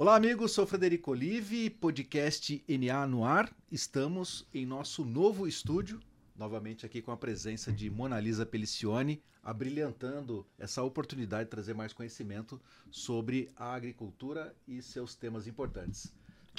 Olá, amigos. Sou Frederico Olive, podcast NA no ar. Estamos em nosso novo estúdio, novamente aqui com a presença de Mona Lisa Pelicione, abrilhantando essa oportunidade de trazer mais conhecimento sobre a agricultura e seus temas importantes.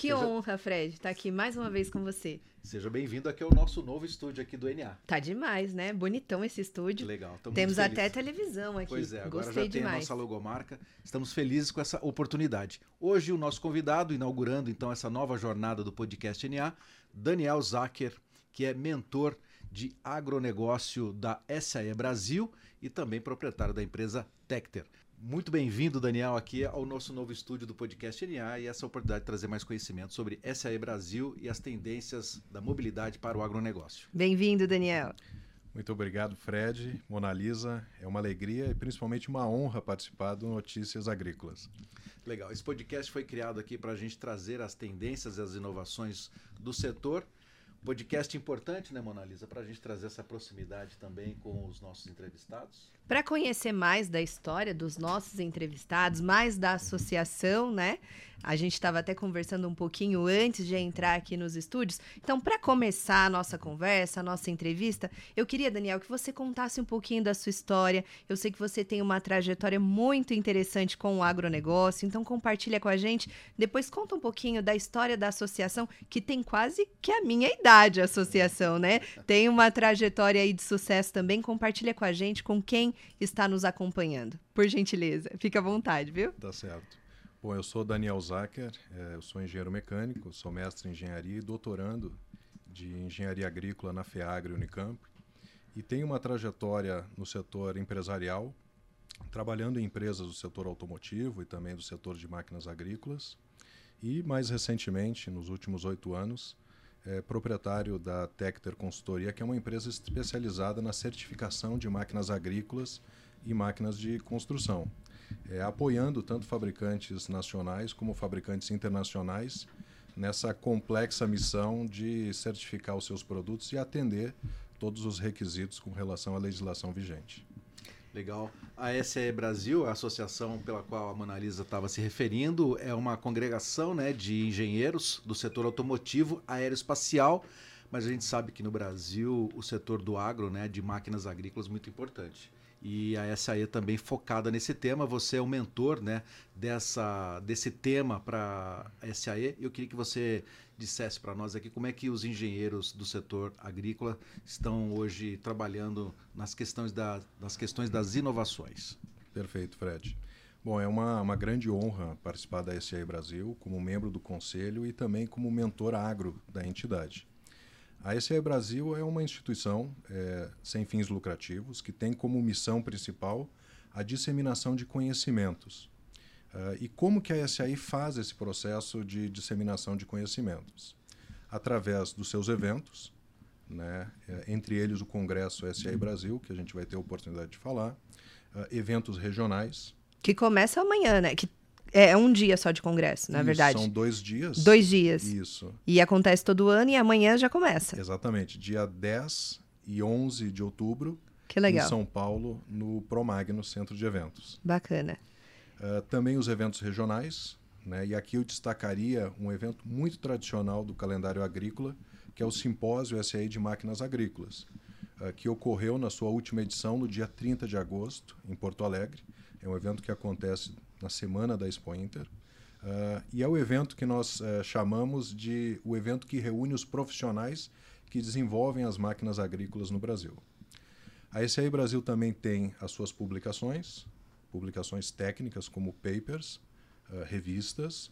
Que Seja... honra, Fred, estar tá aqui mais uma vez com você. Seja bem-vindo aqui ao nosso novo estúdio aqui do NA. Tá demais, né? Bonitão esse estúdio. Legal. Temos até televisão aqui. Pois é, agora Gostei já tem demais. a nossa logomarca. Estamos felizes com essa oportunidade. Hoje o nosso convidado, inaugurando então essa nova jornada do podcast NA, Daniel Zacher, que é mentor de agronegócio da SAE Brasil e também proprietário da empresa Tecter. Muito bem-vindo, Daniel, aqui ao nosso novo estúdio do podcast NA e essa oportunidade de trazer mais conhecimento sobre SAE Brasil e as tendências da mobilidade para o agronegócio. Bem-vindo, Daniel. Muito obrigado, Fred, Mona Lisa. É uma alegria e principalmente uma honra participar do Notícias Agrícolas. Legal. Esse podcast foi criado aqui para a gente trazer as tendências e as inovações do setor Podcast importante, né, Mona Lisa, para a gente trazer essa proximidade também com os nossos entrevistados. Para conhecer mais da história dos nossos entrevistados, mais da associação, né? A gente estava até conversando um pouquinho antes de entrar aqui nos estúdios. Então, para começar a nossa conversa, a nossa entrevista, eu queria, Daniel, que você contasse um pouquinho da sua história. Eu sei que você tem uma trajetória muito interessante com o agronegócio, então compartilha com a gente. Depois conta um pouquinho da história da associação, que tem quase que a minha idade, a associação, né? Tem uma trajetória aí de sucesso também. Compartilha com a gente, com quem está nos acompanhando. Por gentileza, fica à vontade, viu? Tá certo. Bom, eu sou Daniel Zacher, é, eu sou engenheiro mecânico, sou mestre em engenharia e doutorando de engenharia agrícola na FEAGRE Unicamp e tenho uma trajetória no setor empresarial, trabalhando em empresas do setor automotivo e também do setor de máquinas agrícolas e mais recentemente, nos últimos oito anos, é proprietário da Tecter Consultoria, que é uma empresa especializada na certificação de máquinas agrícolas e máquinas de construção é, apoiando tanto fabricantes nacionais como fabricantes internacionais nessa complexa missão de certificar os seus produtos e atender todos os requisitos com relação à legislação vigente. Legal. A SE Brasil, a associação pela qual a Mona Lisa estava se referindo, é uma congregação né, de engenheiros do setor automotivo, aeroespacial, mas a gente sabe que no Brasil o setor do agro, né, de máquinas agrícolas, é muito importante e a SAE também focada nesse tema. Você é o mentor né, dessa, desse tema para a SAE. Eu queria que você dissesse para nós aqui como é que os engenheiros do setor agrícola estão hoje trabalhando nas questões, da, nas questões das inovações. Perfeito, Fred. Bom, é uma, uma grande honra participar da SAE Brasil como membro do conselho e também como mentor agro da entidade. A SE Brasil é uma instituição é, sem fins lucrativos que tem como missão principal a disseminação de conhecimentos. Uh, e como que a SAI faz esse processo de disseminação de conhecimentos? Através dos seus eventos, né, é, entre eles o Congresso SAI Brasil, que a gente vai ter a oportunidade de falar, uh, eventos regionais. Que começa amanhã, né? Que é, é um dia só de congresso, na Isso, verdade. São dois dias. Dois dias. Isso. E acontece todo ano e amanhã já começa. Exatamente. Dia 10 e 11 de outubro. Que legal. Em São Paulo, no Promagno Centro de Eventos. Bacana. Uh, também os eventos regionais. Né? E aqui eu destacaria um evento muito tradicional do calendário agrícola, que é o Simpósio SAI de Máquinas Agrícolas, uh, que ocorreu na sua última edição no dia 30 de agosto, em Porto Alegre. É um evento que acontece na semana da Expo Inter. Uh, e é o evento que nós uh, chamamos de o evento que reúne os profissionais que desenvolvem as máquinas agrícolas no Brasil. A SAI Brasil também tem as suas publicações, publicações técnicas como papers, uh, revistas,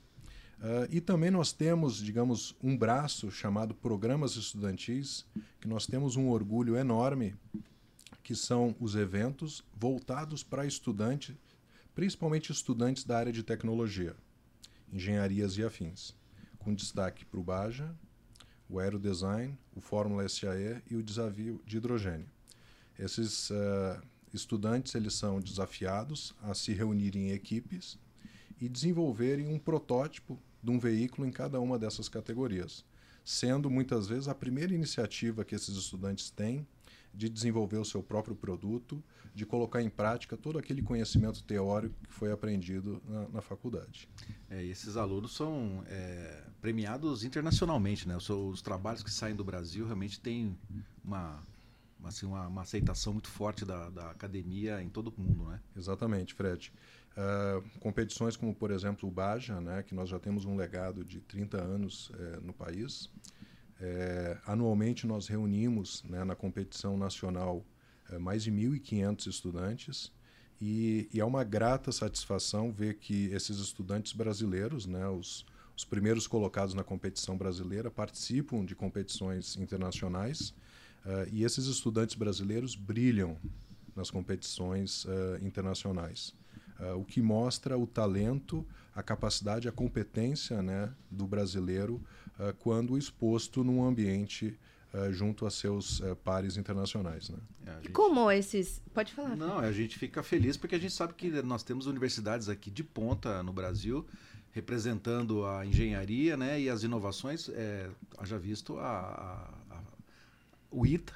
e também nós temos, digamos, um braço chamado Programas Estudantis, que nós temos um orgulho enorme, que são os eventos voltados para estudante principalmente estudantes da área de tecnologia, engenharias e afins, com destaque para o Baja, o Aerodesign, o Fórmula SAE e o Desafio de Hidrogênio. Esses uh, estudantes eles são desafiados a se reunirem em equipes e desenvolverem um protótipo de um veículo em cada uma dessas categorias, sendo muitas vezes a primeira iniciativa que esses estudantes têm de desenvolver o seu próprio produto, de colocar em prática todo aquele conhecimento teórico que foi aprendido na, na faculdade. É, esses alunos são é, premiados internacionalmente, né? Os, os, trabalhos que saem do Brasil realmente têm uma, assim, uma, uma aceitação muito forte da, da, academia em todo o mundo, né? Exatamente, Fred. Uh, competições como, por exemplo, o Baja, né, que nós já temos um legado de 30 anos é, no país. É, anualmente nós reunimos né, na competição nacional é, mais de 1.500 estudantes e, e, é uma grata satisfação ver que esses estudantes brasileiros, né, os, os primeiros colocados na competição brasileira, participam de competições internacionais uh, e esses estudantes brasileiros brilham nas competições uh, internacionais. Uh, o que mostra o talento, a capacidade, a competência né, do brasileiro uh, quando exposto num ambiente uh, junto a seus pares internacionais. Né? É, gente... E como esses. Pode falar. Não, a gente fica feliz porque a gente sabe que nós temos universidades aqui de ponta no Brasil representando a engenharia né, e as inovações. É, haja visto a, a, a, o ITA,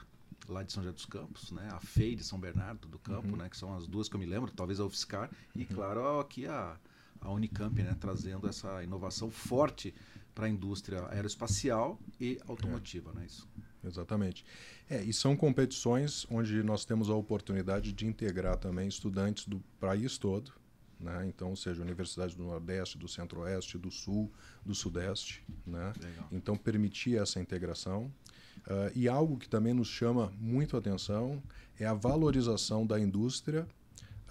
lá de São José dos Campos, né? A FEI de São Bernardo do Campo, uhum. né? Que são as duas que eu me lembro, talvez a UFSCar e uhum. claro aqui a, a Unicamp, né? Trazendo essa inovação forte para a indústria aeroespacial e automotiva, é. né? Isso. Exatamente. É, e são competições onde nós temos a oportunidade de integrar também estudantes do país todo, né? Então, ou seja, Universidade do Nordeste, do Centro-Oeste, do Sul, do Sudeste, né? Então, permitir essa integração Uh, e algo que também nos chama muito atenção é a valorização da indústria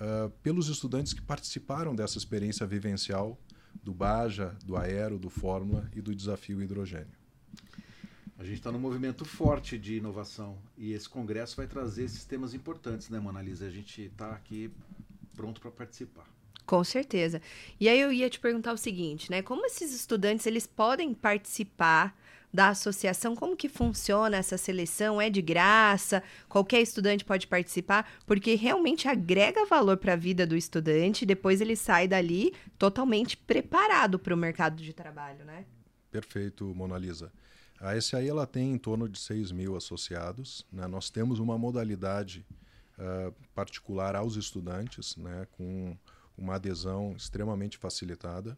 uh, pelos estudantes que participaram dessa experiência vivencial do Baja, do Aero, do Fórmula e do Desafio Hidrogênio. A gente está num movimento forte de inovação e esse congresso vai trazer esses temas importantes, né, Monalisa? A gente está aqui pronto para participar. Com certeza. E aí eu ia te perguntar o seguinte, né? Como esses estudantes eles podem participar da associação, como que funciona essa seleção? É de graça? Qualquer estudante pode participar? Porque realmente agrega valor para a vida do estudante, depois ele sai dali totalmente preparado para o mercado de trabalho, né? Perfeito, Mona Lisa. A SAI ela tem em torno de 6 mil associados. Né? Nós temos uma modalidade uh, particular aos estudantes, né? com uma adesão extremamente facilitada.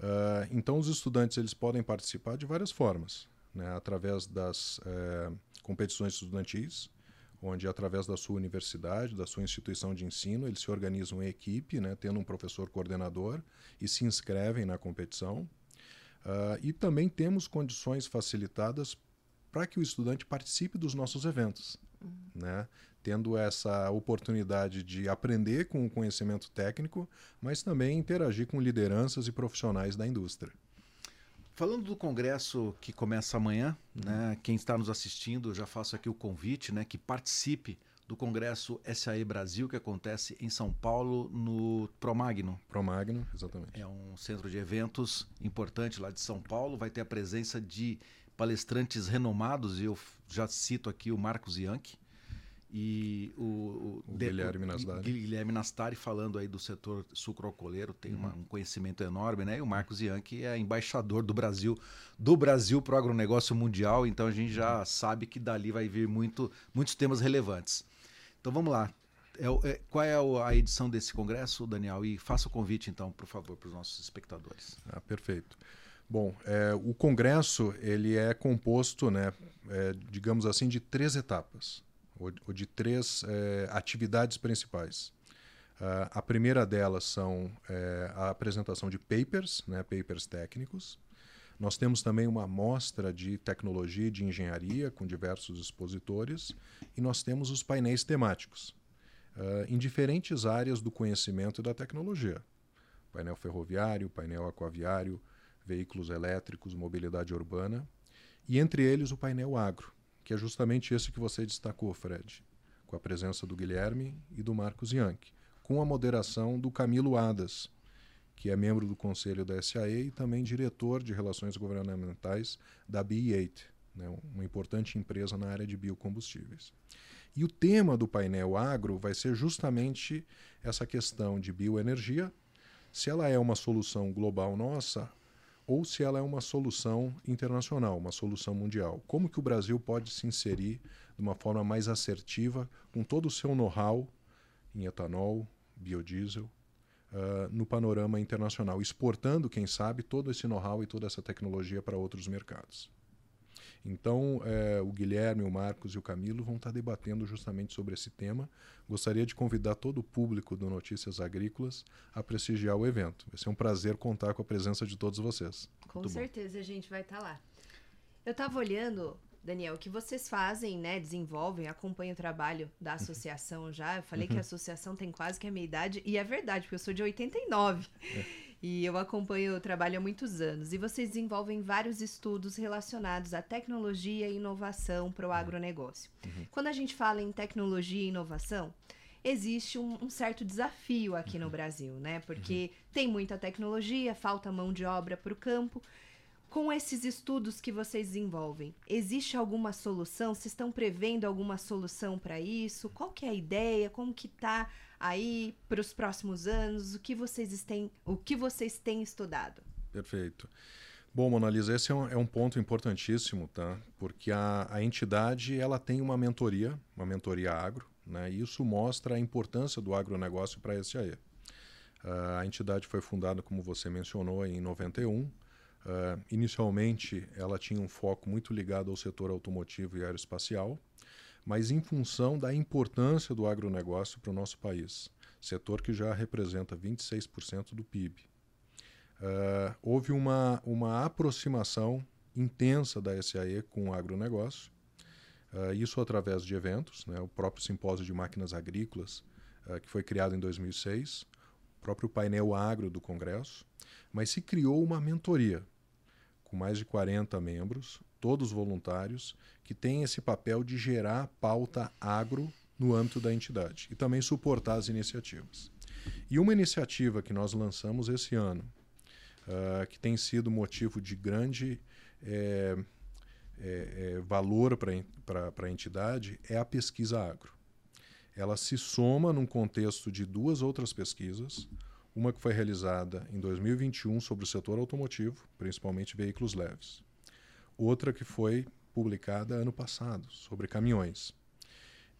Uh, então, os estudantes eles podem participar de várias formas, né? através das uh, competições estudantis, onde através da sua universidade, da sua instituição de ensino, eles se organizam em equipe, né? tendo um professor coordenador e se inscrevem na competição. Uh, e também temos condições facilitadas para que o estudante participe dos nossos eventos. Uhum. Né? Tendo essa oportunidade de aprender com o conhecimento técnico, mas também interagir com lideranças e profissionais da indústria. Falando do congresso que começa amanhã, uhum. né, quem está nos assistindo, já faço aqui o convite, né, que participe do congresso SAE Brasil que acontece em São Paulo no Promagno. Promagno, exatamente. É um centro de eventos importante lá de São Paulo, vai ter a presença de palestrantes renomados e eu já cito aqui o Marcos Yankee, e o, o, o Guilherme Nastari. Guilherme Nastari falando aí do setor sucroalcooleiro, tem uma, uhum. um conhecimento enorme, né? E o Marcos Yankee é embaixador do Brasil, do Brasil para o agronegócio mundial, então a gente já sabe que dali vai vir muito, muitos temas relevantes. Então vamos lá. É, é, qual é a edição desse congresso, Daniel? E faça o convite, então, por favor, para os nossos espectadores. Ah, perfeito. Bom, é, o congresso ele é composto, né, é, digamos assim, de três etapas ou, de três é, atividades principais. Uh, a primeira delas são é, a apresentação de papers, né, papers técnicos. Nós temos também uma amostra de tecnologia e de engenharia com diversos expositores e nós temos os painéis temáticos uh, em diferentes áreas do conhecimento e da tecnologia. Painel ferroviário, painel aquaviário, veículos elétricos, mobilidade urbana e entre eles o painel agro, que é justamente esse que você destacou, Fred, com a presença do Guilherme e do Marcos Yankee, com a moderação do Camilo Adas, que é membro do conselho da SAE e também diretor de relações governamentais da BE8, né, uma importante empresa na área de biocombustíveis. E o tema do painel agro vai ser justamente essa questão de bioenergia, se ela é uma solução global nossa ou se ela é uma solução internacional, uma solução mundial. Como que o Brasil pode se inserir de uma forma mais assertiva, com todo o seu know-how em etanol, biodiesel, uh, no panorama internacional, exportando, quem sabe, todo esse know-how e toda essa tecnologia para outros mercados. Então, é, o Guilherme, o Marcos e o Camilo vão estar debatendo justamente sobre esse tema. Gostaria de convidar todo o público do Notícias Agrícolas a prestigiar o evento. Vai ser um prazer contar com a presença de todos vocês. Com Muito certeza bom. a gente vai estar lá. Eu estava olhando Daniel, o que vocês fazem, né? Desenvolvem, acompanham o trabalho da associação já. Eu falei que a uhum. associação tem quase que a minha idade, e é verdade, porque eu sou de 89. É. E eu acompanho o trabalho há muitos anos. E vocês desenvolvem vários estudos relacionados à tecnologia e inovação para o uhum. agronegócio. Uhum. Quando a gente fala em tecnologia e inovação, existe um, um certo desafio aqui no uhum. Brasil, né? Porque uhum. tem muita tecnologia, falta mão de obra para o campo. Com esses estudos que vocês desenvolvem, existe alguma solução? Vocês estão prevendo alguma solução para isso? Qual que é a ideia? Como que tá aí para os próximos anos? O que vocês têm, o que vocês têm estudado? Perfeito. Bom, Monalisa, esse é um, é um ponto importantíssimo, tá? Porque a, a entidade ela tem uma mentoria, uma mentoria agro, né? E isso mostra a importância do agronegócio para a SAE. Uh, a entidade foi fundada, como você mencionou, em 91 Uh, inicialmente, ela tinha um foco muito ligado ao setor automotivo e aeroespacial, mas em função da importância do agronegócio para o nosso país, setor que já representa 26% do PIB. Uh, ah, houve uma, uma aproximação intensa da SAE com o agronegócio, uh, isso através de eventos, né, o próprio Simpósio de Máquinas Agrícolas, que foi criado em 2006, o próprio painel agro do Congresso, mas se criou uma mentoria com mais de 40 membros, todos voluntários, que tem esse papel de gerar pauta agro no âmbito da entidade e também suportar as iniciativas. E uma iniciativa que nós lançamos esse ano, uh, que tem sido motivo de grande é, é, é, valor para a entidade, é a pesquisa agro. Ela se soma num contexto de duas outras pesquisas, uma que foi realizada em 2021 sobre o setor automotivo, principalmente veículos leves. Outra que foi publicada ano passado, sobre caminhões.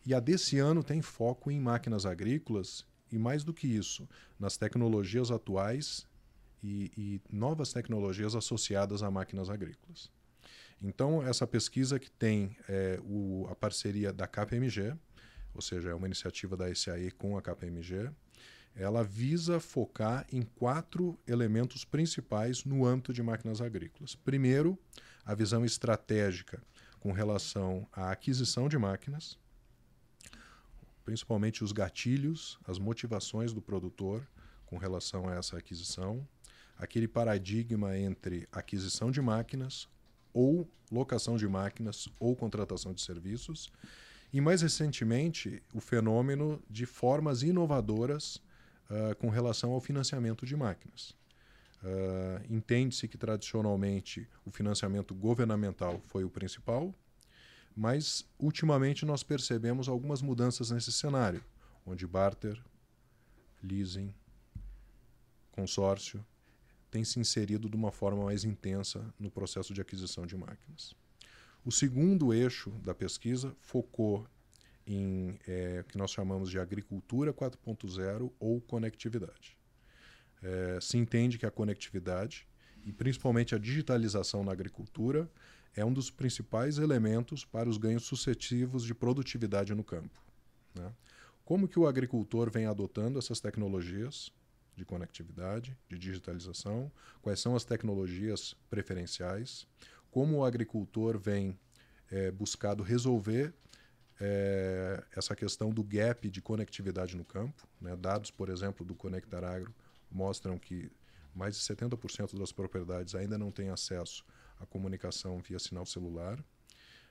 E a desse ano tem foco em máquinas agrícolas e, mais do que isso, nas tecnologias atuais e, e novas tecnologias associadas a máquinas agrícolas. Então, essa pesquisa que tem é, o, a parceria da KPMG, ou seja, é uma iniciativa da SAE com a KPMG, ela visa focar em quatro elementos principais no âmbito de máquinas agrícolas. Primeiro, a visão estratégica com relação à aquisição de máquinas, principalmente os gatilhos, as motivações do produtor com relação a essa aquisição, aquele paradigma entre aquisição de máquinas ou locação de máquinas ou contratação de serviços, e mais recentemente o fenômeno de formas inovadoras uh, com relação ao financiamento de máquinas. Uh, Entende-se que tradicionalmente o financiamento governamental foi o principal, mas ultimamente nós percebemos algumas mudanças nesse cenário, onde barter, leasing, consórcio tem se inserido de uma forma mais intensa no processo de aquisição de máquinas. O segundo eixo da pesquisa focou em é, que nós chamamos de agricultura 4.0 ou conectividade. É, se entende que a conectividade e principalmente a digitalização na agricultura é um dos principais elementos para os ganhos sucessivos de produtividade no campo. Né? Como que o agricultor vem adotando essas tecnologias de conectividade, de digitalização? Quais são as tecnologias preferenciais? Como o agricultor vem é, buscado resolver é, essa questão do gap de conectividade no campo. Né? Dados, por exemplo, do Conectar Agro mostram que mais de 70% das propriedades ainda não têm acesso à comunicação via sinal celular.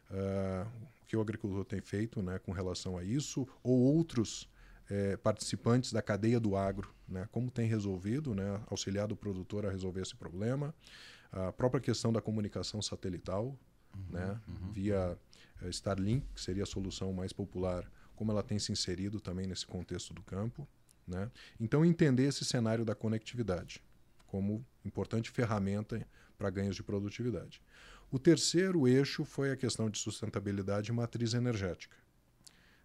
Uh, o que o agricultor tem feito né, com relação a isso, ou outros é, participantes da cadeia do agro, né, como tem resolvido, né, auxiliado o produtor a resolver esse problema. A própria questão da comunicação satelital, uhum, né, uhum. via é, Starlink, que seria a solução mais popular, como ela tem se inserido também nesse contexto do campo. Né? Então, entender esse cenário da conectividade como importante ferramenta para ganhos de produtividade. O terceiro eixo foi a questão de sustentabilidade e matriz energética.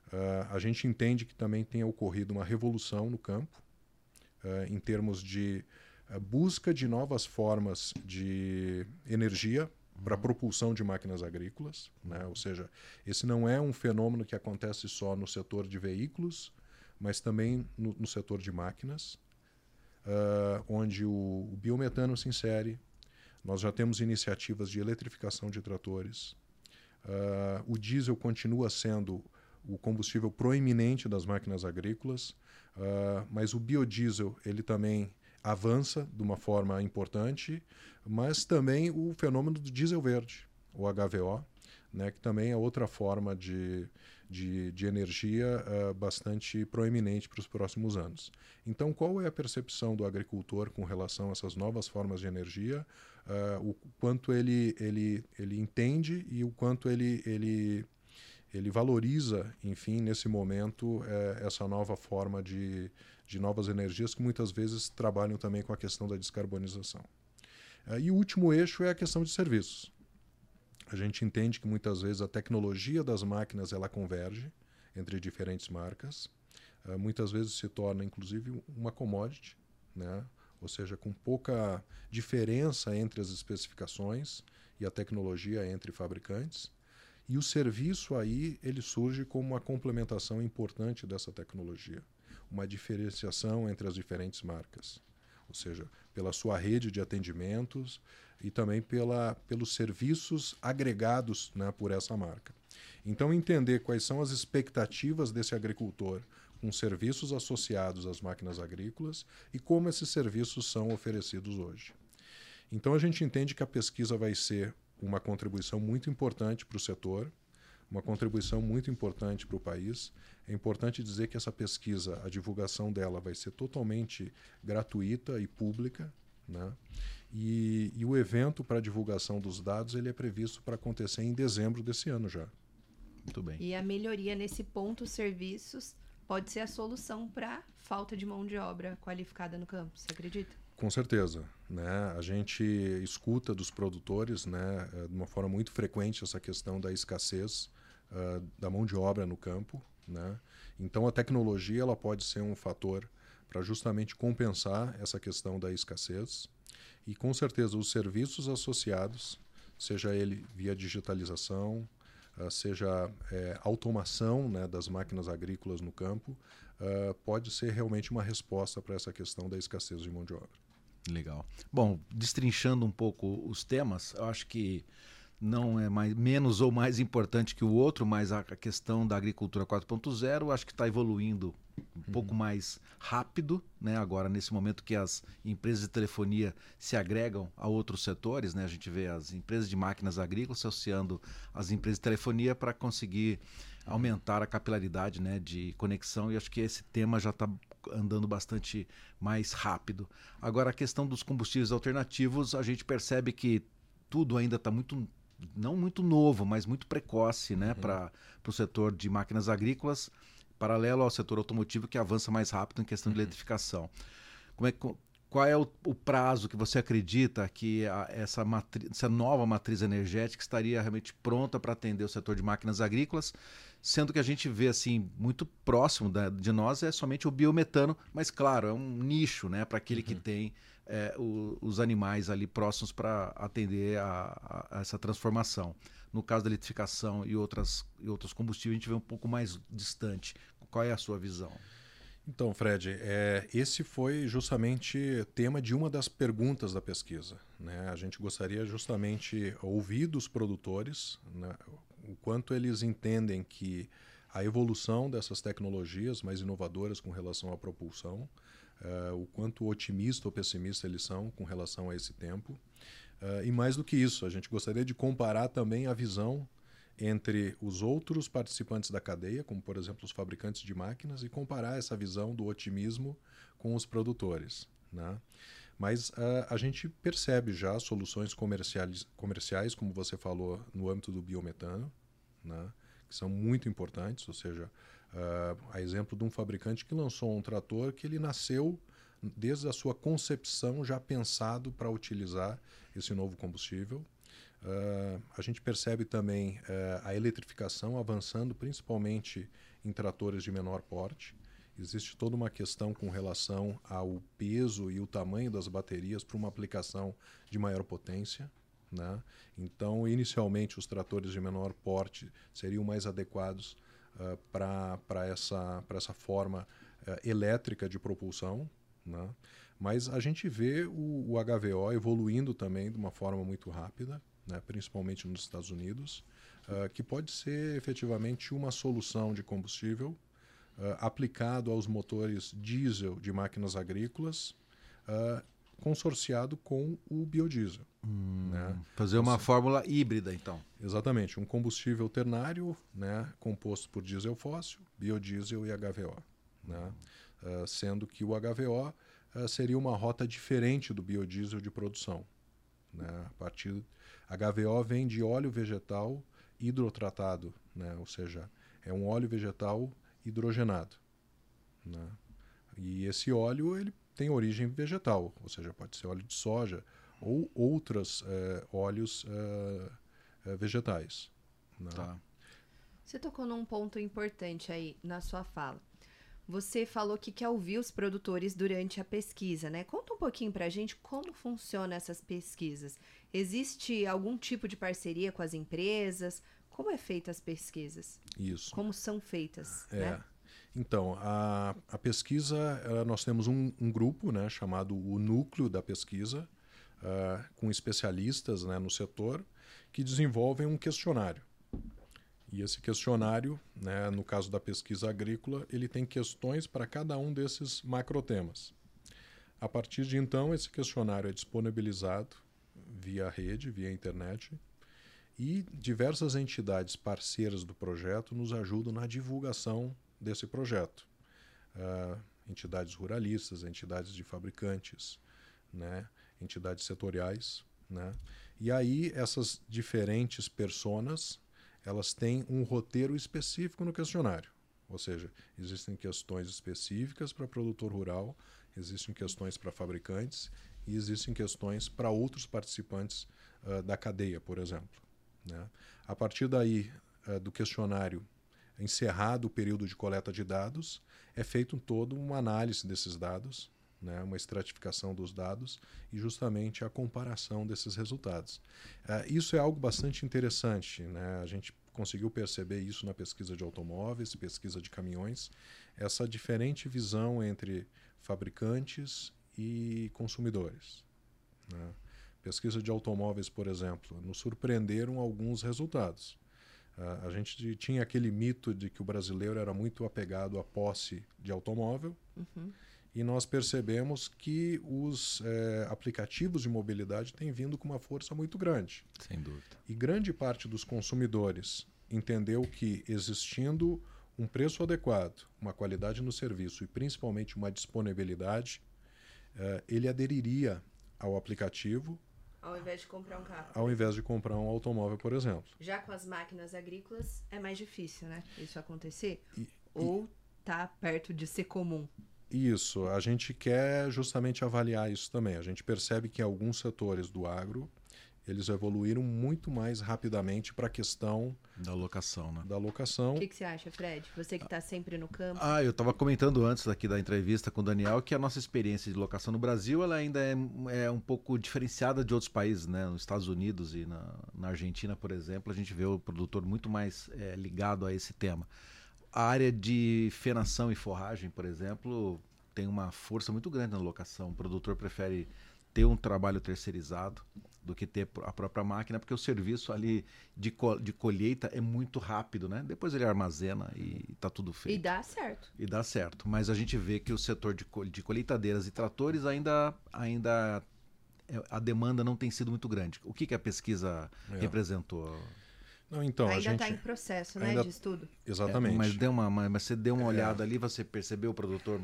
Uh, a gente entende que também tenha ocorrido uma revolução no campo, uh, em termos de uh, busca de novas formas de energia para propulsão de máquinas agrícolas. Né? Ou seja, esse não é um fenômeno que acontece só no setor de veículos, mas também no, no setor de máquinas, onde o, o biometano se insere, nós já temos iniciativas de eletrificação de tratores. Uh, o diesel continua sendo o combustível proeminente das máquinas agrícolas, uh, mas o biodiesel ele também avança de uma forma importante, mas também o fenômeno do diesel verde, o HVO, né, que também é outra forma de, de, de energia uh, bastante proeminente para os próximos anos. Então, qual é a percepção do agricultor com relação a essas novas formas de energia? Uh, o quanto ele, ele, ele entende e o quanto ele, ele, ele valoriza, enfim, nesse momento, uh, essa nova forma de, de novas energias que muitas vezes trabalham também com a questão da descarbonização. E o último eixo é a questão de serviços. A gente entende que muitas vezes a tecnologia das máquinas ela converge entre diferentes marcas. Uh, muitas vezes se torna, inclusive, uma commodity, né? ou seja, com pouca diferença entre as especificações e a tecnologia entre fabricantes. E o serviço aí ele surge como uma complementação importante dessa tecnologia, uma diferenciação entre as diferentes marcas, ou seja, pela sua rede de atendimentos e também pela, pelos serviços agregados né, por essa marca. Então, entender quais são as expectativas desse agricultor com serviços associados às máquinas agrícolas e como esses serviços são oferecidos hoje. Então, a gente entende que a pesquisa vai ser uma contribuição muito importante para o setor, uma contribuição muito importante para o país. É importante dizer que essa pesquisa, a divulgação dela vai ser totalmente gratuita e pública. Né? E, e o evento para divulgação dos dados ele é previsto para acontecer em dezembro desse ano já. Muito bem. E a melhoria nesse ponto serviços pode ser a solução para falta de mão de obra qualificada no campo, você acredita? Com certeza, né? A gente escuta dos produtores, né, eh, de uma forma muito frequente essa questão da escassez uh, da mão de obra no campo, né? Então a tecnologia ela pode ser um fator para justamente compensar essa questão da escassez e com certeza os serviços associados, seja ele via digitalização, uh, seja é, automação né, das máquinas agrícolas no campo, uh, pode ser realmente uma resposta para essa questão da escassez de mão de obra. Legal. Bom, destrinchando um pouco os temas, eu acho que não é mais, menos ou mais importante que o outro, mas a, questão da agricultura 4.0 acho que está evoluindo um uhum. pouco mais rápido, né? Agora nesse momento que as empresas de telefonia se agregam a outros setores, né? A gente vê as empresas de máquinas agrícolas associando as empresas de telefonia para conseguir aumentar a capilaridade, né? De conexão e acho que esse tema já está andando bastante mais rápido. Agora a questão dos combustíveis alternativos, a gente percebe que tudo ainda está muito não muito novo, mas muito precoce né, uhum. para o setor de máquinas agrícolas, paralelo ao setor automotivo que avança mais rápido em questão uhum. de eletrificação. Como é, qual é o, o, prazo que você acredita que a, essa, matriz, essa nova matriz energética estaria realmente pronta para atender o setor de máquinas agrícolas, sendo que a gente vê assim muito próximo da, de nós é somente o biometano, mas claro, é um nicho né, para aquele uhum. que tem é, o, os animais ali próximos para atender a, a, essa transformação. No caso da eletrificação e, outras, e outros combustíveis, a gente vê um pouco mais distante. Qual é a sua visão? Então, Fred, é, esse foi justamente tema de uma das perguntas da pesquisa. Né? A gente gostaria justamente ouvir dos produtores né, o quanto eles entendem que a evolução dessas tecnologias mais inovadoras com relação à propulsão uh, o quanto otimista ou pessimista eles são com relação a esse tempo. Uh, e mais do que isso, a gente gostaria de comparar também a visão entre os outros participantes da cadeia, como por exemplo os fabricantes de máquinas, e comparar essa visão do otimismo com os produtores. Né? Mas uh, a gente percebe já soluções comerciais, comerciais, como você falou, no âmbito do biometano, né? que são muito importantes, ou seja, Uh, a exemplo de um fabricante que lançou um trator que ele nasceu desde a sua concepção já pensado para utilizar esse novo combustível. Uh, a gente percebe também uh, a eletrificação avançando, principalmente em tratores de menor porte. Existe toda uma questão com relação ao peso e o tamanho das baterias para uma aplicação de maior potência. Né? Então, inicialmente, os tratores de menor porte seriam mais adequados uh, para essa, essa forma elétrica de propulsão. Né? Mas a gente vê o, o HVO evoluindo também de uma forma muito rápida né, principalmente nos Estados Unidos, uh, que pode ser efetivamente uma solução de combustível uh, aplicado aos motores diesel de máquinas agrícolas, uh, consorciado com o biodiesel. Hum, né? Fazer uma Você, fórmula híbrida, então. Exatamente, um combustível ternário, né, composto por diesel fóssil, biodiesel e HVO. Né? sendo que o HVO seria uma rota diferente do biodiesel de produção. Né? A partir HVO vem de óleo vegetal hidrotratado, né? ou seja, é um óleo vegetal hidrogenado. Né? E esse óleo ele tem origem vegetal, ou seja, pode ser óleo de soja ou outros é, óleos é, vegetais. Né? Tá. Você tocou num ponto importante aí na sua fala. Você falou que quer ouvir os produtores durante a pesquisa, né? Conta um pouquinho pra gente como funcionam essas pesquisas. Existe algum tipo de parceria com as empresas? Como é feita as pesquisas? Isso. Como são feitas? É. Né? Então, a, a pesquisa, nós temos um, um, grupo né, chamado o Núcleo da Pesquisa, uh, com especialistas né, no setor, que desenvolvem um questionário. E esse questionário, né, no caso da pesquisa agrícola, ele tem questões para cada um desses macrotemas. A partir de então, esse questionário é disponibilizado via rede, via internet, e diversas entidades parceiras do projeto nos ajudam na divulgação desse projeto. Uh, entidades ruralistas, entidades de fabricantes, né, entidades setoriais. Né? E aí essas diferentes personas elas têm um roteiro específico no questionário. Ou seja, existem questões específicas para produtor rural, existem questões para fabricantes e existem questões para outros participantes uh, da cadeia, por exemplo. Né? A partir daí, uh, do questionário encerrado o período de coleta de dados, é feito todo uma análise desses dados, né, uma estratificação dos dados e justamente a comparação desses resultados. Uh, isso é algo bastante interessante. Né? A gente conseguiu perceber isso na pesquisa de automóveis, pesquisa de caminhões, essa diferente visão entre fabricantes e consumidores. Né? Pesquisa de automóveis, por exemplo, nos surpreenderam alguns resultados. A gente tinha aquele mito de que o brasileiro era muito apegado à posse de automóvel. Uhum e nós percebemos que os é, aplicativos de mobilidade têm vindo com uma força muito grande. Sem dúvida. E grande parte dos consumidores entendeu que existindo um preço adequado, uma qualidade no serviço e principalmente uma disponibilidade, é, ele aderiria ao aplicativo. Ao invés de comprar um carro. Ao invés de comprar um automóvel, por exemplo. Já com as máquinas agrícolas é mais difícil, né? Isso acontecer? E, Ou está perto de ser comum? Isso, a gente quer justamente avaliar isso também. A gente percebe que alguns setores do agro eles evoluíram muito mais rapidamente para a questão da locação, né? Da locação. O que, que você acha, Fred? Você que está sempre no campo. Ah, eu estava comentando antes aqui da entrevista com o Daniel que a nossa experiência de locação no Brasil ela ainda é, é um pouco diferenciada de outros países, né? Nos Estados Unidos e na, na Argentina, por exemplo, a gente vê o produtor muito mais é, ligado a esse tema. A área de fenação e forragem, por exemplo, tem uma força muito grande na locação. O produtor prefere ter um trabalho terceirizado do que ter a própria máquina, porque o serviço ali de, co de colheita é muito rápido, né? Depois ele armazena e está tudo feito. E dá certo. E dá certo. Mas a gente vê que o setor de, de colheitadeiras e tratores ainda, ainda é, a demanda não tem sido muito grande. O que, que a pesquisa é. representou? Não, então, Ainda está em processo, né, ainda... de estudo. Exatamente. É, mas, deu uma, mas você deu uma é. olhada ali, você percebeu o produtor,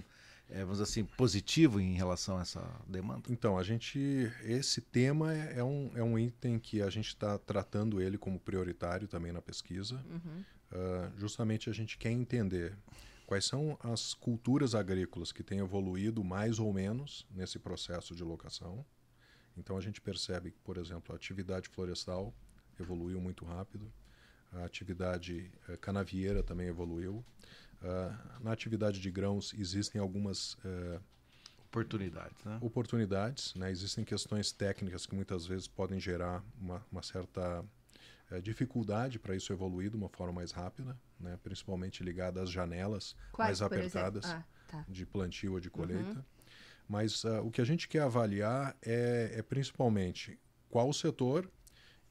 é, vamos assim, positivo em relação a essa demanda? Então, a gente, esse tema é, é um, é um item que a gente está tratando ele como prioritário também na pesquisa. Uhum. Uh, justamente a gente quer entender quais são as culturas agrícolas que têm evoluído mais ou menos nesse processo de locação. Então a gente percebe que, por exemplo, a atividade florestal evoluiu muito rápido. A atividade uh, canavieira também evoluiu. Uh, na atividade de grãos existem algumas uh, oportunidades, né? Oportunidades, né? Existem questões técnicas que muitas vezes podem gerar uma, uma certa dificuldade para isso evoluir de uma forma mais rápida, né? Principalmente ligada às janelas Quais, mais apertadas ah, tá. de plantio ou de colheita. Uhum. Mas uh, o que a gente quer avaliar é, é principalmente qual setor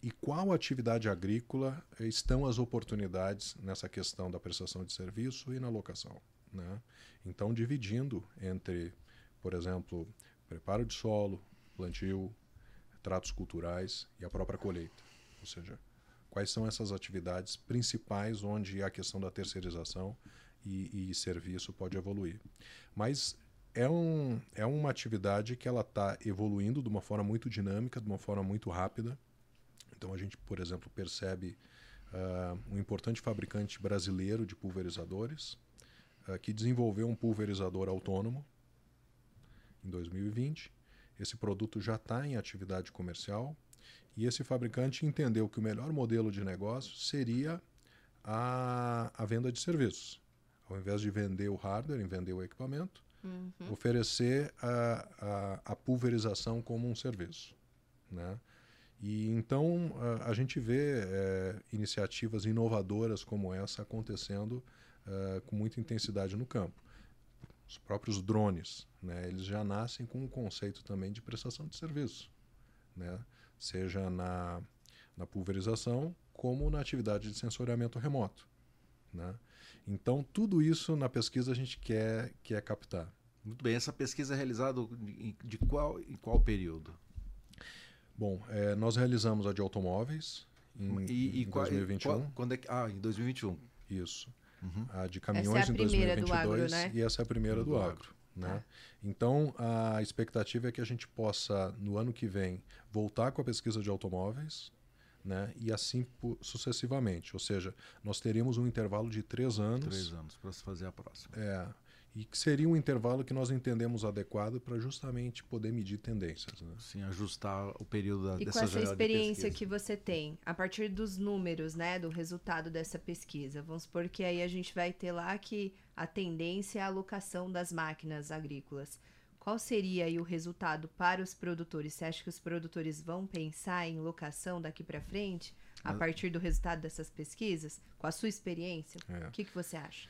e qual atividade agrícola estão as oportunidades nessa questão da prestação de serviço e na locação. Né? Então, dividindo entre, por exemplo, preparo de solo, plantio, tratos culturais e a própria colheita. Ou seja, quais são essas atividades principais onde a questão da terceirização e, e serviço pode evoluir. Mas é, um, é uma atividade que ela está evoluindo de uma forma muito dinâmica, de uma forma muito rápida. Então a gente, por exemplo, percebe uh, um importante fabricante brasileiro de pulverizadores uh, que desenvolveu um pulverizador autônomo em 2020. Esse produto já está em atividade comercial e esse fabricante entendeu que o melhor modelo de negócio seria a, a venda de serviços. Ao invés de vender o hardware, em vender o equipamento, Uhum. Oferecer a, a, a, pulverização como um serviço. Né? E então a, gente vê é, iniciativas inovadoras como essa acontecendo é, com muita intensidade no campo. Os próprios drones, né? eles já nascem com um conceito também de prestação de serviço, né? seja na, na pulverização como na atividade de sensoriamento remoto. Né? Então, tudo isso na pesquisa a gente quer, quer captar. Muito bem. Essa pesquisa é realizada de qual, em qual período? Bom, é, nós realizamos a de automóveis em, e, e em 2021. Qual, quando é, ah, em 2021. Isso. Uhum. A de caminhões é a em 2022 agro, né? e essa é a primeira do, do agro. agro né? Tá. Então, a expectativa é que a gente possa, no ano que vem, voltar com a pesquisa de automóveis, né? e assim sucessivamente. Ou seja, nós teríamos um intervalo de três anos. Três anos para se fazer a próxima. É, e que seria um intervalo que nós entendemos adequado para justamente poder medir tendências. Né? Sim, ajustar o período da, e dessa com essa experiência que você tem, a partir dos números, né, do resultado dessa pesquisa, vamos supor que aí a gente vai ter lá que a tendência é a alocação das máquinas agrícolas. Qual seria aí o resultado para os produtores? Você acha que os produtores vão pensar em locação daqui para frente, a partir do resultado dessas pesquisas? Com a sua experiência, é. o que, que você acha?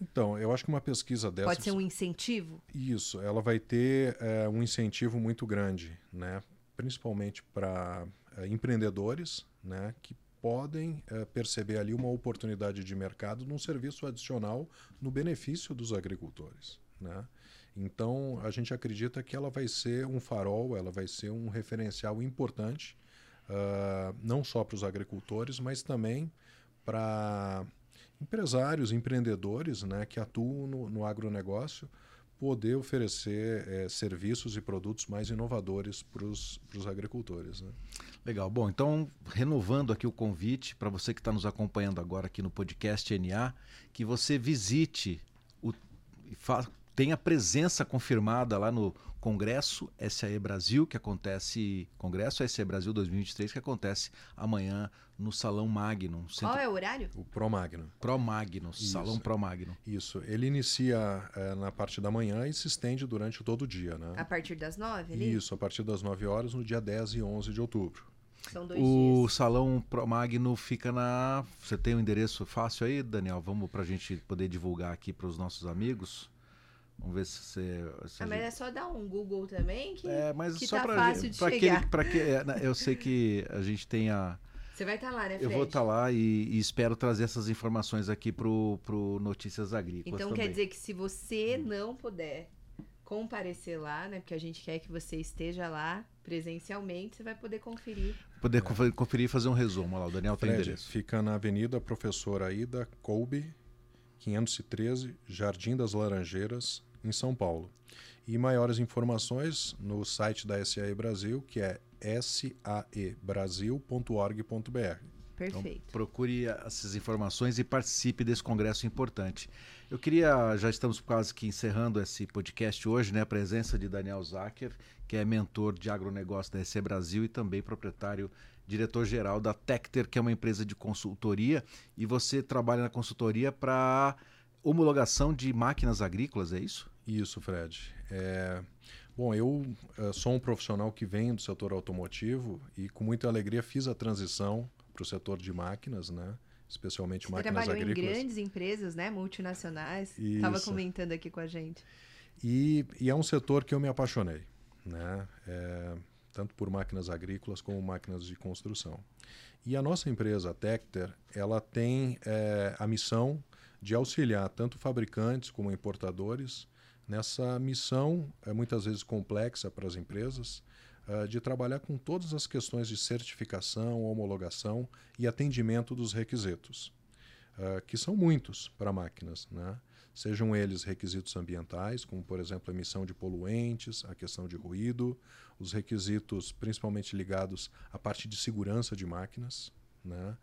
Então, eu acho que uma pesquisa dessa. Pode ser um incentivo? Isso, ela vai ter é, um incentivo muito grande, né? principalmente para é, empreendedores né? que podem é, perceber ali uma oportunidade de mercado num serviço adicional no benefício dos agricultores. Né? Então, a gente acredita que ela vai ser um farol, ela vai ser um referencial importante, uh, não só para os agricultores, mas também para empresários, empreendedores né, que atuam no, no agronegócio poder oferecer é, serviços e produtos mais inovadores para os agricultores. Né? Legal. Bom, então, renovando aqui o convite para você que está nos acompanhando agora aqui no podcast NA, que você visite o, tenha presença confirmada lá no Congresso SAE Brasil, que acontece. Congresso SAE Brasil 2023, que acontece amanhã no Salão Magnum. Centro... Qual é o horário? O Pro Magnum. Pro Magnum, Salão Pro Magnum. Isso. Ele inicia é, na parte da manhã e se estende durante todo o dia, né? A partir das nove ali? Isso, a partir das nove horas, no dia 10 e 11 de outubro. São dois o dias. Salão Pro Magno fica na. Você tem um endereço fácil aí, Daniel? Vamos para a gente poder divulgar aqui para os nossos amigos. Vamos ver se você. Se ah, mas é só dar um Google também que, é, mas que só tá pra, fácil de pra chegar. Aquele, pra que, é, né, eu sei que a gente tem a. Você vai estar tá lá, né, Fred? Eu vou estar tá lá e, e, espero trazer essas informações aqui pro, pro Notícias Agrícolas Então também. quer dizer que se você não puder comparecer lá, né? Porque a gente quer que você esteja lá presencialmente, você vai poder conferir. Poder é. conferir e fazer um resumo. Olha lá, o Daniel Fred, tem endereço. Fica na Avenida Professora Aida Colby, 513, Jardim das Laranjeiras, em São Paulo. E maiores informações no site da SAE Brasil, que é saebrasil.org.br. Perfeito. Então, procure essas informações e participe desse congresso importante. Eu queria, já estamos quase que encerrando esse podcast hoje, né? A presença de Daniel Zacher, que é mentor de agronegócio da EC Brasil e também proprietário, diretor-geral da Tecter, que é uma empresa de consultoria. E você trabalha na consultoria para homologação de máquinas agrícolas, é isso? Isso, Fred. É... Bom, eu uh, sou um profissional que vem do setor automotivo e com muita alegria fiz a transição para o setor de máquinas, né? especialmente Você máquinas trabalhou agrícolas. em grandes empresas, né, multinacionais. Estava comentando aqui com a gente. E, e é um setor que eu me apaixonei, né? É, tanto por máquinas agrícolas como máquinas de construção. E a nossa empresa, a Tecter, ela tem é, a missão de auxiliar tanto fabricantes como importadores nessa missão, é, muitas vezes complexa para as empresas, é, de trabalhar com todas as questões de certificação, homologação e atendimento dos requisitos, é, que são muitos para máquinas, né? sejam eles requisitos ambientais, como por exemplo a emissão de poluentes, a questão de ruído, os requisitos principalmente ligados à parte de segurança de máquinas, né?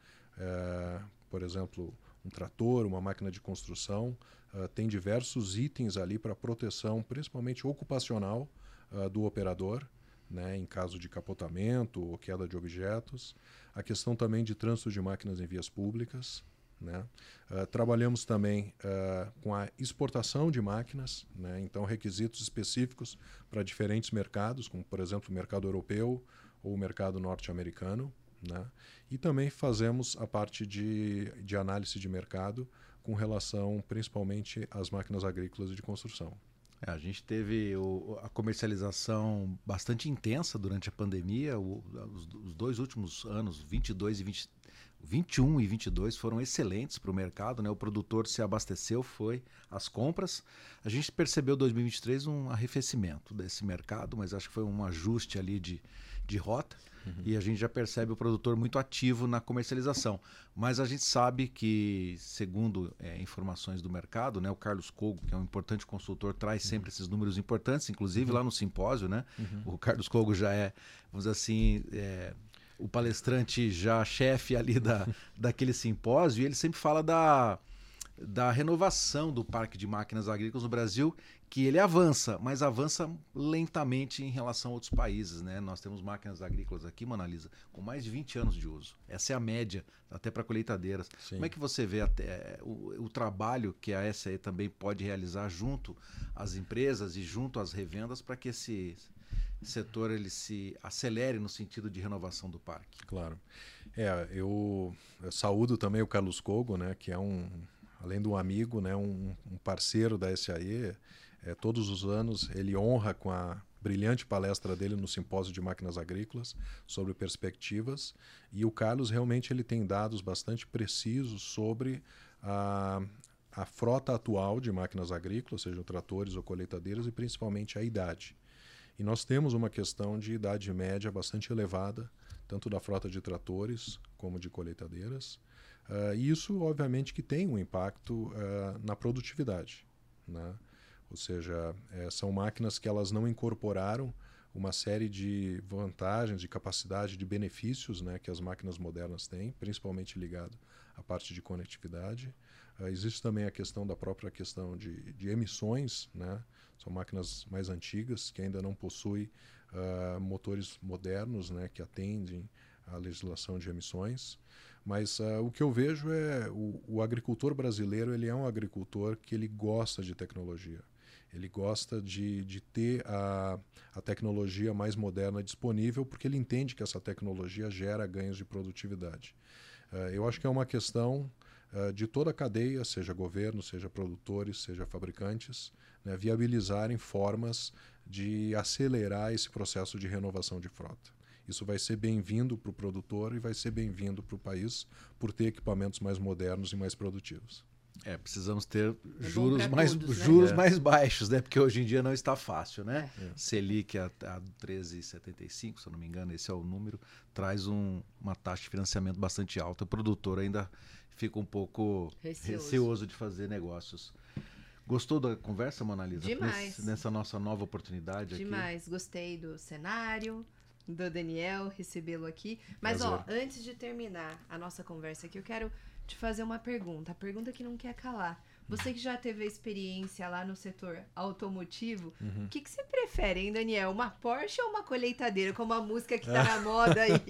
Por exemplo, um trator, uma máquina de construção, uh, tem diversos itens ali para proteção, principalmente ocupacional, uh, do operador, né, em caso de capotamento ou queda de objetos. A questão também de trânsito de máquinas em vias públicas. Né? Uh, trabalhamos também com a exportação de máquinas, né? então requisitos específicos para diferentes mercados, como por exemplo o mercado europeu ou o mercado norte-americano. Né? E também fazemos a parte de, de análise de mercado com relação principalmente às máquinas agrícolas e de construção. É, a gente teve o, a comercialização bastante intensa durante a pandemia. O, os, os, dois últimos anos, 22 e 20, 21 e 22, foram excelentes para o mercado. Né? O produtor se abasteceu, foi às compras. A gente percebeu em 2023 um arrefecimento desse mercado, mas acho que foi um ajuste ali de, de rota. Uhum. E a gente já percebe o produtor muito ativo na comercialização. Mas a gente sabe que, segundo é, informações do mercado, né, o Carlos Cogo, que é um importante consultor, traz uhum. sempre esses números importantes, inclusive uhum. lá no simpósio. Né? O Carlos Cogo já é, vamos dizer assim, é, o palestrante já chefe ali da, daquele simpósio, e ele sempre fala da, da renovação do parque de máquinas agrícolas no Brasil, que ele avança, mas avança lentamente em relação a outros países. Né? Nós temos máquinas agrícolas aqui, Monalisa, com mais de 20 anos de uso. Essa é a média, até para colheitadeiras. Sim. Como é que você vê até, o, o, trabalho que a SAE também pode realizar junto às empresas e junto às revendas para que esse setor ele se acelere no sentido de renovação do parque? Claro. É, eu, eu saúdo também o Carlos Cogo, né, que é um, além de um amigo, né, um, um parceiro da SAE, é, todos os anos ele honra com a brilhante palestra dele no simpósio de máquinas agrícolas sobre perspectivas e o Carlos realmente ele tem dados bastante precisos sobre a, a frota atual de máquinas agrícolas, sejam tratores ou colheitadeiras e principalmente a idade. E nós temos uma questão de idade média bastante elevada, tanto da frota de tratores como de colheitadeiras. Uh, isso, obviamente, que tem um impacto uh, na produtividade. Né? Ou seja, é, são máquinas que elas não incorporaram uma série de vantagens, de capacidade, de benefícios né, que as máquinas modernas têm, principalmente ligado à parte de conectividade. Uh, existe também a questão da própria questão de, de emissões, né? são máquinas mais antigas que ainda não possuem uh, motores modernos né, que atendem à legislação de emissões. Mas uh, o que eu vejo é o, o agricultor brasileiro ele é um agricultor que ele gosta de tecnologia. Ele gosta de, de ter a, a tecnologia mais moderna disponível porque ele entende que essa tecnologia gera ganhos de produtividade. Uh, eu acho que é uma questão uh, de toda a cadeia, seja governo, seja produtores, seja fabricantes, né, viabilizarem formas de acelerar esse processo de renovação de frota. Isso vai ser bem-vindo para o produtor e vai ser bem-vindo para o país por ter equipamentos mais modernos e mais produtivos. É, precisamos ter é juros, mais, todos, né? juros é. mais baixos, né? Porque hoje em dia não está fácil, né? É. Selic a, a 13,75, se eu não me engano, esse é o número, traz um, uma taxa de financiamento bastante alta. O produtor ainda fica um pouco receoso, receoso de fazer negócios. Gostou da conversa, Monalisa? Demais. Nesse, nessa nossa nova oportunidade Demais. Aqui? Gostei do cenário, do Daniel recebê-lo aqui. Mas, Prazer. ó, antes de terminar a nossa conversa aqui, eu quero te fazer uma pergunta. A pergunta que não quer calar. Você que já teve a experiência lá no setor automotivo, uhum. o que, que você prefere, hein, Daniel? Uma Porsche ou uma colheitadeira? Como a música que tá na moda aí.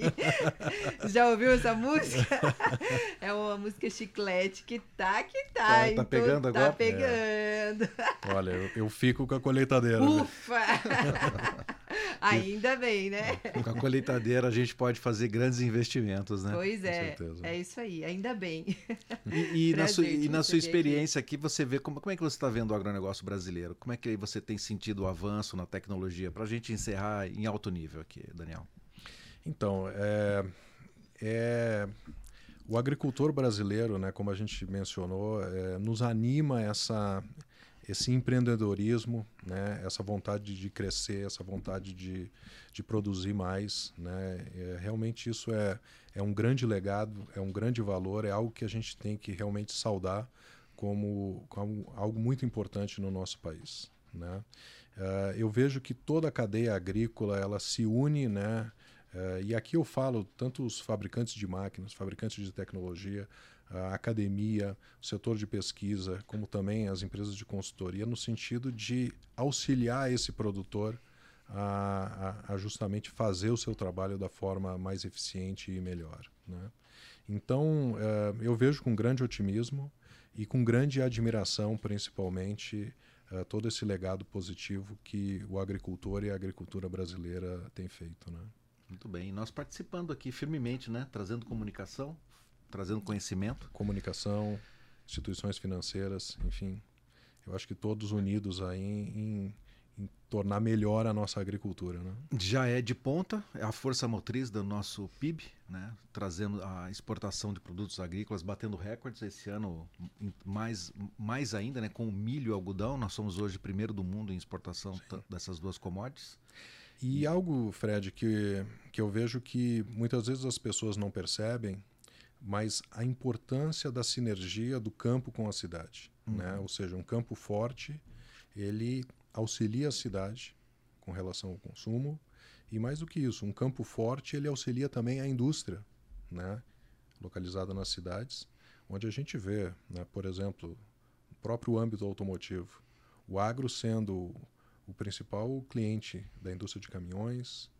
já ouviu essa música? é uma música chiclete que tá, que tá. Tá, tá pegando tá agora? Tá pegando. É. Olha, eu, eu, fico com a colheitadeira. Né? Ufa! Ainda bem, né? Com a colheitadeira a gente pode fazer grandes investimentos, né? Pois é. É isso aí, ainda bem. E, e na, sua, e na sua experiência aqui. aqui, você vê como, como é que você está vendo o agronegócio brasileiro? Como é que você tem sentido o avanço na tecnologia? Para a gente encerrar em alto nível aqui, Daniel. Então, é, é, o agricultor brasileiro, né, como a gente mencionou, é, nos anima essa esse empreendedorismo, né, essa vontade de crescer, essa vontade de, de produzir mais, né, é, realmente isso é, é um grande legado, é um grande valor, é algo que a gente tem que realmente saudar como, como algo muito importante no nosso país, né. Uh, eu vejo que toda a cadeia agrícola ela se une, né, uh, e aqui eu falo tanto os fabricantes de máquinas, fabricantes de tecnologia, a academia, o setor de pesquisa, como também as empresas de consultoria, no sentido de auxiliar esse produtor a, a, a justamente fazer o seu trabalho da forma mais eficiente e melhor. Né? Então, uh, eu vejo com grande otimismo e com grande admiração, principalmente, uh, todo esse legado positivo que o agricultor e a agricultura brasileira têm feito. Né? Muito bem. Nós participando aqui firmemente, né? trazendo comunicação, trazendo conhecimento. Comunicação, instituições financeiras, enfim. Eu acho que todos unidos aí em, em tornar melhor a nossa agricultura. Né? Já é de ponta, é a força motriz do nosso PIB, né? trazendo a exportação de produtos agrícolas, batendo recordes esse ano, mais, mais ainda, né? com o milho e o algodão. Nós somos hoje primeiro do mundo em exportação dessas duas commodities. E algo, Fred, que, que eu vejo que muitas vezes as pessoas não percebem mas a importância da sinergia do campo com a cidade, uhum. né? Ou seja, um campo forte, ele auxilia a cidade com relação ao consumo e mais do que isso, um campo forte ele auxilia também a indústria, né? Localizada nas cidades, onde a gente vê, né? Por exemplo, o próprio âmbito automotivo, o agro sendo o principal cliente da indústria de caminhões,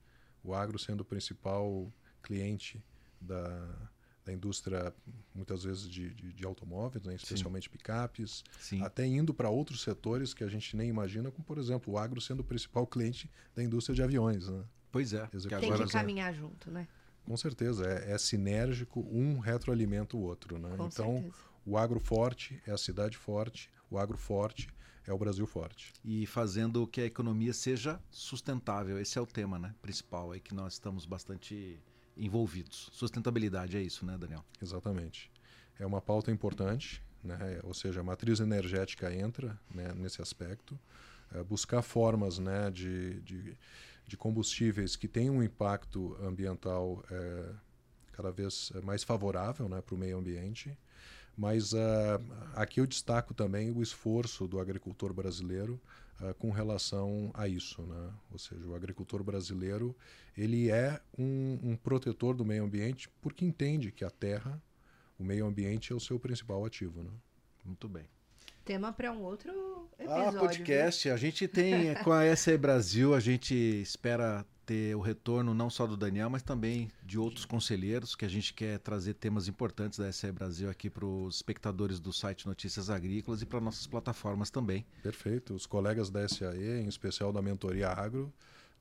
o agro sendo o principal cliente da da indústria, muitas vezes, de, de, de automóveis, né? especialmente Sim. picapes, Sim. até indo para outros setores que a gente nem imagina, como, por exemplo, o agro sendo o principal cliente da indústria de aviões. Né? Pois é. Tem que caminhar é, junto, né? Com certeza, é, é, sinérgico, um retroalimenta o outro. Né? Com então, certeza. o agro forte é a cidade forte, o agro forte é o Brasil forte. E fazendo que a economia seja sustentável, esse é o tema né, principal aí que nós estamos bastante envolvidos. Sustentabilidade é isso, né, Daniel? Exatamente. É uma pauta importante, né? ou seja, a matriz energética entra né, nesse aspecto. É buscar formas né, de, de, de, combustíveis que tenham um impacto ambiental é, cada vez mais favorável né, para o meio ambiente. Mas uh, aqui eu destaco também o esforço do agricultor brasileiro uh, com relação a isso, né? Ou seja, o agricultor brasileiro ele é um, um, protetor do meio ambiente porque entende que a terra, o meio ambiente é o seu principal ativo, né? Muito bem. Tema para um outro episódio. Ah, podcast. Viu? A gente tem com a SE Brasil, a gente espera ter o retorno não só do Daniel, mas também de outros conselheiros, que a gente quer trazer temas importantes da SE Brasil aqui para os espectadores do site Notícias Agrícolas e para nossas plataformas também. Perfeito. Os colegas da SAE, em especial da Mentoria Agro,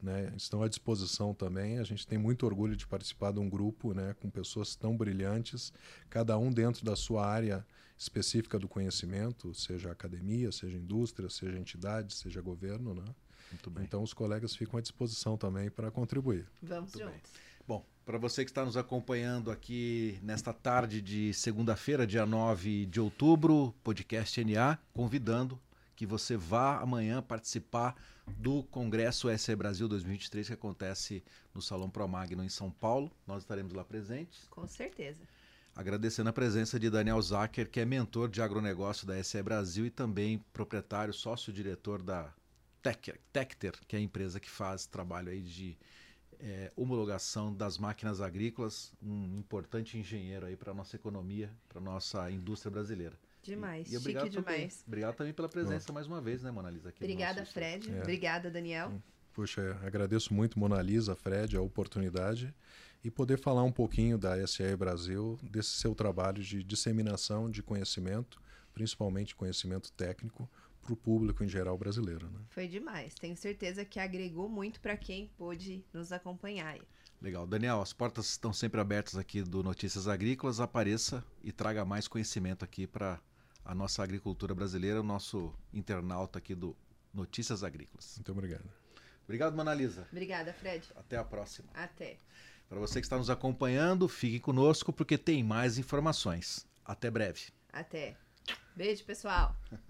né, estão à disposição também. A gente tem muito orgulho de participar de um grupo né, com pessoas tão brilhantes, cada um dentro da sua área específica do conhecimento, seja academia, seja indústria, seja entidade, seja governo. Né? Muito bem. Então os colegas ficam à disposição também para contribuir. Vamos Muito juntos. Bem. Bom, para você que está nos acompanhando aqui nesta tarde de segunda-feira, dia 9 de outubro, podcast NA, convidando que você vá amanhã participar do Congresso SE Brasil 2023 que acontece no Salão Pro Magno em São Paulo. Nós estaremos lá presentes. Com certeza. Agradecendo a presença de Daniel Zacher, que é mentor de agronegócio da SE Brasil e também proprietário, sócio-diretor da Tecter, que é a empresa que faz trabalho aí de é, homologação das máquinas agrícolas, um importante engenheiro aí para a nossa economia, para a nossa indústria brasileira. Demais, e, e obrigado chique também, demais. Obrigado também pela presença mais uma vez, né, Mona Lisa? Aqui Obrigada, Fred. É. Obrigada, Daniel. Puxa, agradeço muito, Mona Lisa, Fred, a oportunidade e poder falar um pouquinho da SAE Brasil, desse seu trabalho de disseminação de conhecimento, principalmente conhecimento técnico, para o público em geral brasileiro. Né? Foi demais. Tenho certeza que agregou muito para quem pôde nos acompanhar. Legal. Daniel, as portas estão sempre abertas aqui do Notícias Agrícolas. Apareça e traga mais conhecimento aqui para a nossa agricultura brasileira, o nosso internauta aqui do Notícias Agrícolas. Muito obrigado. Obrigado, Manalisa. Obrigada, Fred. Até a próxima. Até. Para você que está nos acompanhando, fique conosco porque tem mais informações. Até breve. Até. Beijo, pessoal.